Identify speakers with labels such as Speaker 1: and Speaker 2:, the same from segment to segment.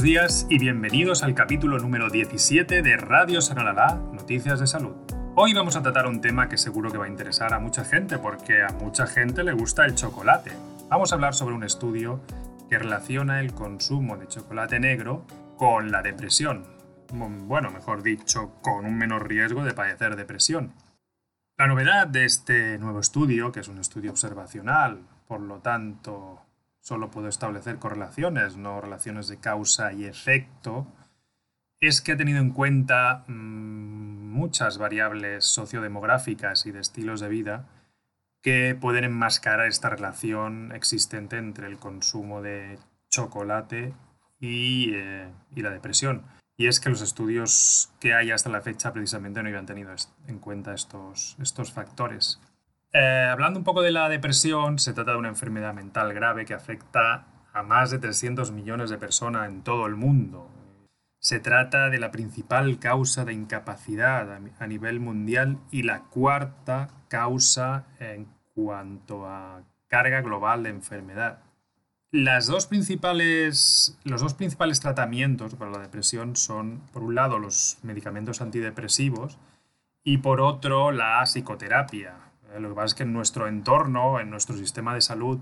Speaker 1: Buenos días y bienvenidos al capítulo número 17 de Radio Sanalala, Noticias de Salud. Hoy vamos a tratar un tema que seguro que va a interesar a mucha gente porque a mucha gente le gusta el chocolate. Vamos a hablar sobre un estudio que relaciona el consumo de chocolate negro con la depresión. Bueno, mejor dicho, con un menor riesgo de padecer depresión. La novedad de este nuevo estudio, que es un estudio observacional, por lo tanto solo puedo establecer correlaciones, no relaciones de causa y efecto, es que ha tenido en cuenta mm, muchas variables sociodemográficas y de estilos de vida que pueden enmascarar esta relación existente entre el consumo de chocolate y, eh, y la depresión. Y es que los estudios que hay hasta la fecha precisamente no habían tenido en cuenta estos, estos factores. Eh, hablando un poco de la depresión, se trata de una enfermedad mental grave que afecta a más de 300 millones de personas en todo el mundo. Se trata de la principal causa de incapacidad a nivel mundial y la cuarta causa en cuanto a carga global de enfermedad. Las dos principales, los dos principales tratamientos para la depresión son, por un lado, los medicamentos antidepresivos y por otro, la psicoterapia. Eh, lo que pasa es que en nuestro entorno, en nuestro sistema de salud,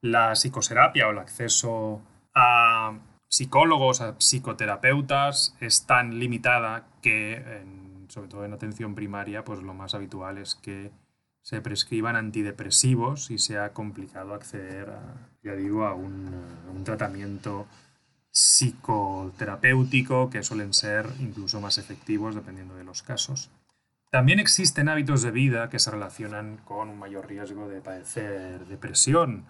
Speaker 1: la psicoterapia o el acceso a psicólogos, a psicoterapeutas es tan limitada que, sobre todo en atención primaria, pues lo más habitual es que se prescriban antidepresivos y sea complicado acceder ya digo, a un, tratamiento psicoterapéutico que suelen ser incluso más efectivos dependiendo de los casos. También existen hábitos de vida que se relacionan con un mayor riesgo de padecer depresión.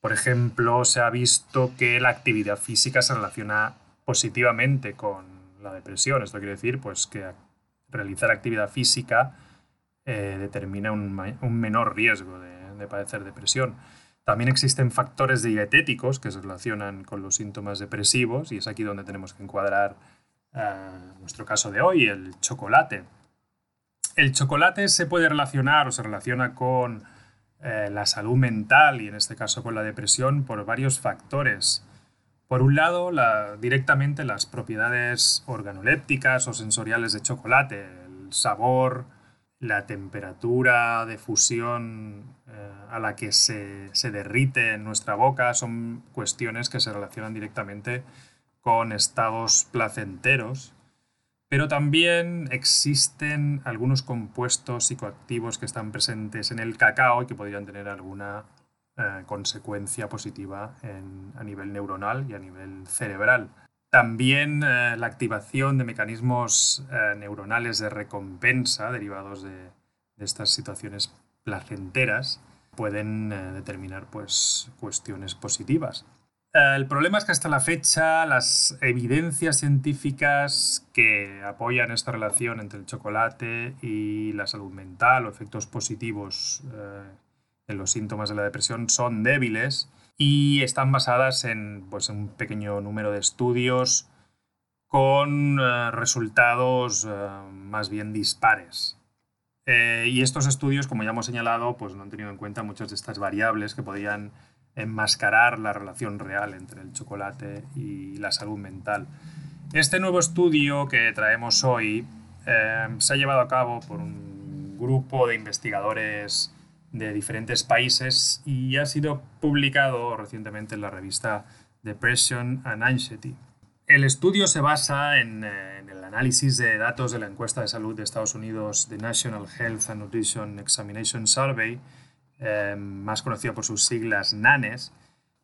Speaker 1: Por ejemplo, se ha visto que la actividad física se relaciona positivamente con la depresión. Esto quiere decir pues, que realizar actividad física eh, determina un, menor riesgo de, padecer depresión. También existen factores dietéticos que se relacionan con los síntomas depresivos y es aquí donde tenemos que encuadrar eh, nuestro caso de hoy, el chocolate. El chocolate se puede relacionar o se relaciona con eh, la salud mental y en este caso con la depresión por varios factores. Por un lado, directamente las propiedades organolépticas o sensoriales de chocolate, el sabor, la temperatura de fusión eh, a la que se, derrite en nuestra boca son cuestiones que se relacionan directamente con estados placenteros, pero también existen algunos compuestos psicoactivos que están presentes en el cacao y que podrían tener alguna eh, consecuencia positiva a nivel neuronal y a nivel cerebral. También eh, la activación de mecanismos eh, neuronales de recompensa derivados de, estas situaciones placenteras pueden determinar pues, cuestiones positivas. El problema es que hasta la fecha las evidencias científicas que apoyan esta relación entre el chocolate y la salud mental o efectos positivos en los síntomas de la depresión son débiles y están basadas en pues, un pequeño número de estudios con eh, resultados eh, más bien dispares. Eh, y estos estudios, como ya hemos señalado, pues no han tenido en cuenta muchas de estas variables que podrían enmascarar la relación real entre el chocolate y la salud mental. Este nuevo estudio que traemos hoy se ha llevado a cabo por un grupo de investigadores de diferentes países y ha sido publicado recientemente en la revista Depression and Anxiety. El estudio se basa en, eh, el análisis de datos de la encuesta de salud de Estados Unidos, The National Health and Nutrition Examination Survey, eh, más conocida por sus siglas NANES,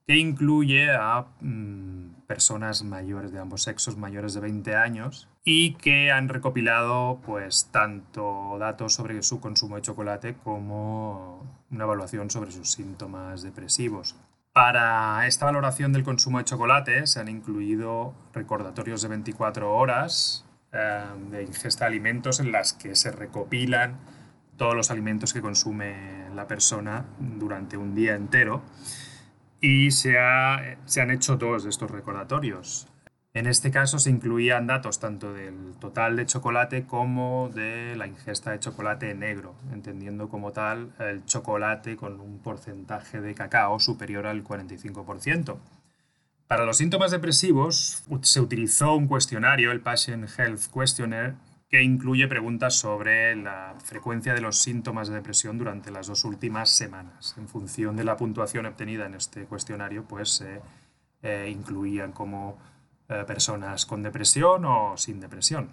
Speaker 1: que incluye a mm, personas mayores de ambos sexos, mayores de 20 años, y que han recopilado pues tanto datos sobre su consumo de chocolate como una evaluación sobre sus síntomas depresivos. Para esta valoración del consumo de chocolate se han incluido recordatorios de 24 horas eh, de ingesta de alimentos en las que se recopilan todos los alimentos que consume la persona durante un día entero y se, han hecho dos de estos recordatorios. En este caso se incluían datos tanto del total de chocolate como de la ingesta de chocolate negro, entendiendo como tal el chocolate con un porcentaje de cacao superior al 45%. Para los síntomas depresivos se utilizó un cuestionario, el Patient Health Questionnaire, que incluye preguntas sobre la frecuencia de los síntomas de depresión durante las dos últimas semanas. En función de la puntuación obtenida en este cuestionario, pues se eh, incluían como eh, personas con depresión o sin depresión.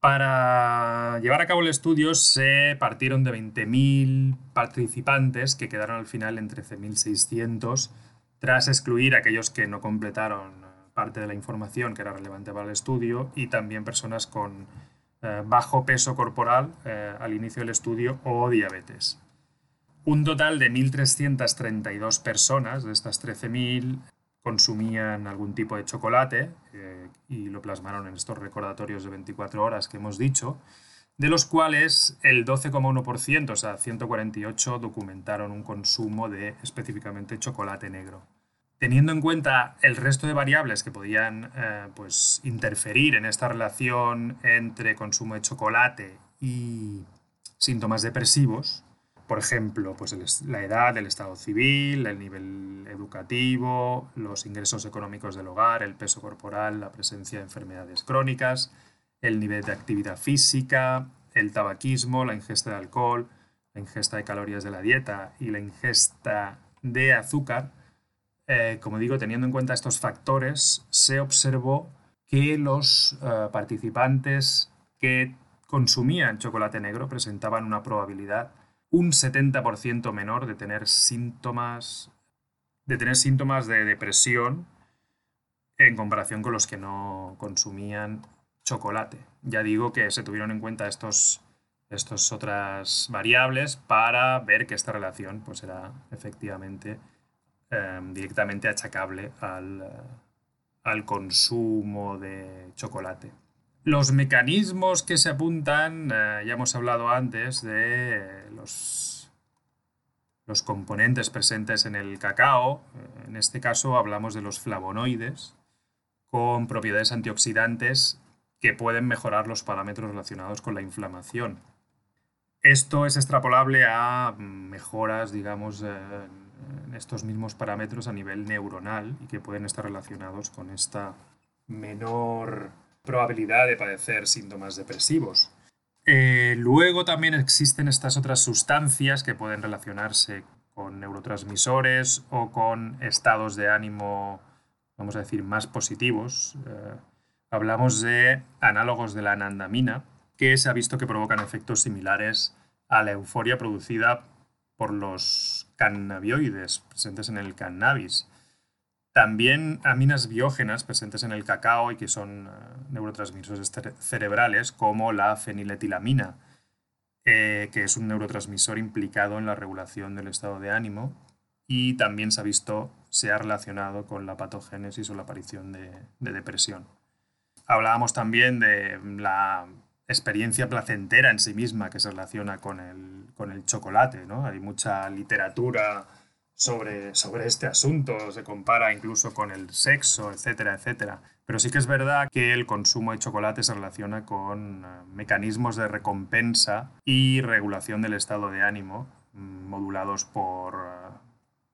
Speaker 1: Para llevar a cabo el estudio se partieron de 20.000 participantes que quedaron al final en 13.600 tras excluir a aquellos que no completaron parte de la información que era relevante para el estudio y también personas con eh, bajo peso corporal eh, al inicio del estudio o diabetes. Un total de 1.332 personas de estas 13.000 consumían algún tipo de chocolate eh, y lo plasmaron en estos recordatorios de 24 horas que hemos dicho, de los cuales el 12,1%, o sea, 148, documentaron un consumo de específicamente chocolate negro. Teniendo en cuenta el resto de variables que podían eh, pues, interferir en esta relación entre consumo de chocolate y síntomas depresivos, por ejemplo, pues la edad, el estado civil, el nivel educativo, los ingresos económicos del hogar, el peso corporal, la presencia de enfermedades crónicas, el nivel de actividad física, el tabaquismo, la ingesta de alcohol, la ingesta de calorías de la dieta y la ingesta de azúcar. Eh, como digo, teniendo en cuenta estos factores, se observó que los eh, participantes que consumían chocolate negro presentaban una probabilidad un 70% menor de tener síntomas de tener síntomas de depresión en comparación con los que no consumían chocolate. Ya digo que se tuvieron en cuenta estos, estas otras variables para ver que esta relación pues, era efectivamente em, directamente achacable al, al consumo de chocolate. Los mecanismos que se apuntan, eh, ya hemos hablado antes de los, los componentes presentes en el cacao. En este caso hablamos de los flavonoides con propiedades antioxidantes que pueden mejorar los parámetros relacionados con la inflamación. Esto es extrapolable a mejoras, digamos, estos mismos parámetros a nivel neuronal y que pueden estar relacionados con esta menor probabilidad de padecer síntomas depresivos. Eh, luego también existen estas otras sustancias que pueden relacionarse con neurotransmisores o con estados de ánimo, vamos a decir, más positivos. Eh, hablamos de análogos de la anandamina, que se ha visto que provocan efectos similares a la euforia producida por los cannabinoides presentes en el cannabis. También aminas biógenas presentes en el cacao y que son eh, neurotransmisores cerebrales, como la feniletilamina, eh, que es un neurotransmisor implicado en la regulación del estado de ánimo y también se ha visto se ha relacionado con la patogénesis o la aparición de, depresión. Hablábamos también de la experiencia placentera en sí misma que se relaciona con el, con el chocolate. ¿no? Hay mucha literatura sobre, sobre este asunto, se compara incluso con el sexo, etcétera, etcétera. Pero sí que es verdad que el consumo de chocolate se relaciona con eh, mecanismos de recompensa y regulación del estado de ánimo mm, modulados por, eh,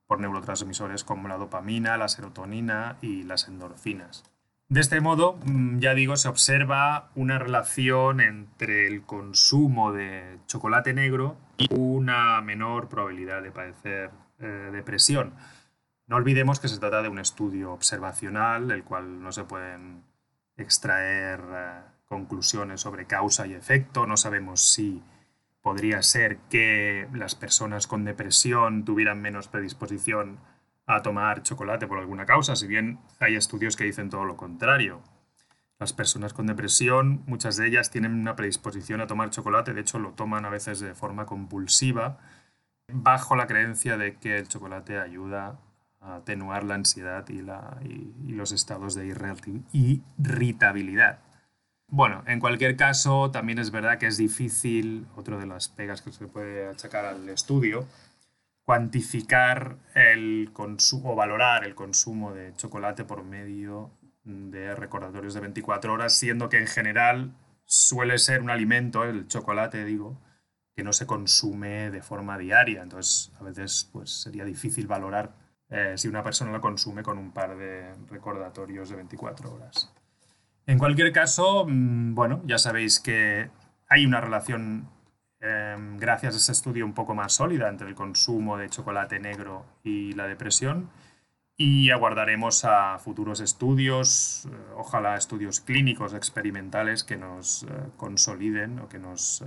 Speaker 1: por neurotransmisores como la dopamina, la serotonina y las endorfinas. De este modo, mm, ya digo, se observa una relación entre el consumo de chocolate negro y una menor probabilidad de padecer eh, depresión. No olvidemos que se trata de un estudio observacional, del cual no se pueden extraer eh, conclusiones sobre causa y efecto. No sabemos si podría ser que las personas con depresión tuvieran menos predisposición a tomar chocolate por alguna causa, si bien hay estudios que dicen todo lo contrario. Las personas con depresión, muchas de ellas tienen una predisposición a tomar chocolate, de hecho lo toman a veces de forma compulsiva, bajo la creencia de que el chocolate ayuda a atenuar la ansiedad y, la, y, los estados de irritabilidad. Bueno, en cualquier caso, también es verdad que es difícil, otro de las pegas que se puede achacar al estudio, cuantificar el consumo o valorar el consumo de chocolate por medio de recordatorios de 24 horas, siendo que en general suele ser un alimento, el chocolate digo, que no se consume de forma diaria. Entonces, a veces pues, sería difícil valorar eh, si una persona lo consume con un par de recordatorios de 24 horas. En cualquier caso, mm, bueno, ya sabéis que hay una relación, em, gracias a ese estudio, un poco más sólida entre el consumo de chocolate negro y la depresión. Y aguardaremos a futuros estudios, eh, ojalá estudios clínicos, experimentales, que nos eh, consoliden o que nos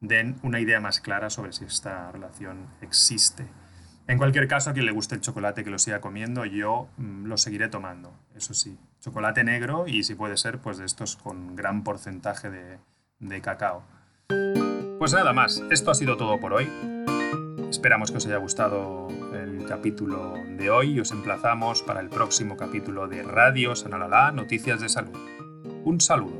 Speaker 1: den una idea más clara sobre si esta relación existe. En cualquier caso, a quien le guste el chocolate que lo siga comiendo, yo mm, lo seguiré tomando, eso sí. Chocolate negro y si puede ser, pues de estos con gran porcentaje de cacao. Pues nada más, esto ha sido todo por hoy. Esperamos que os haya gustado el capítulo de hoy y os emplazamos para el próximo capítulo de Radio Sanalala Noticias de Salud. Un saludo.